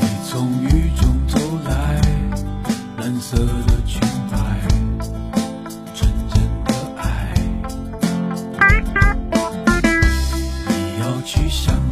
你从雨中走来，蓝色的裙摆，纯真的爱，去想。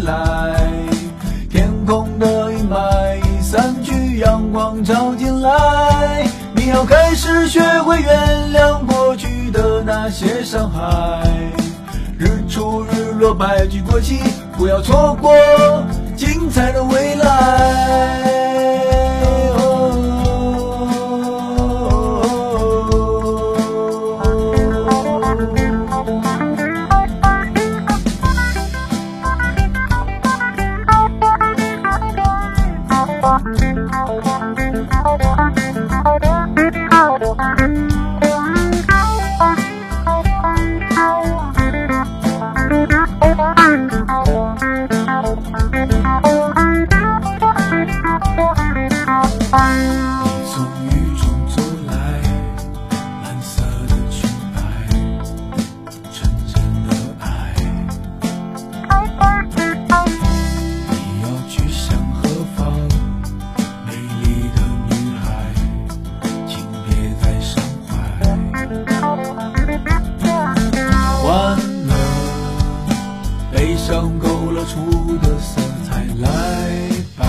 来，天空的阴霾散去，阳光照进来。你要开始学会原谅过去的那些伤害，日出日落，白驹过隙，不要错过悲伤勾勒出的色彩，来吧。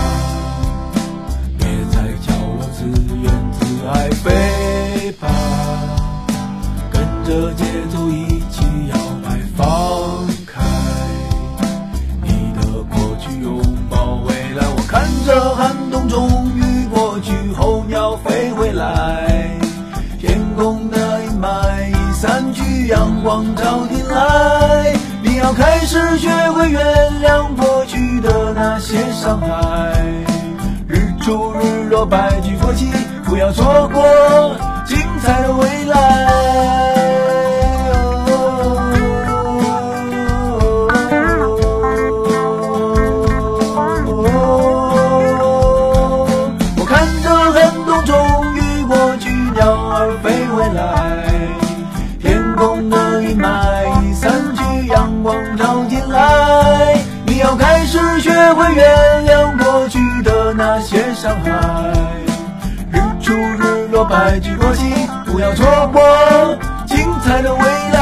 别再叫我自怨自艾，飞吧，跟着节奏一起摇摆，放开你的过去，拥抱未来。我看着寒冬终于过去，候鸟飞回来，天空的阴霾已散去，阳光照进些伤害。日出日落，白驹过隙，不要错过精彩的未来。我看着寒冬终于过去，鸟儿飞回来，天空的阴霾已散接上海。日出日落，白驹过隙，不要错过精彩的未来。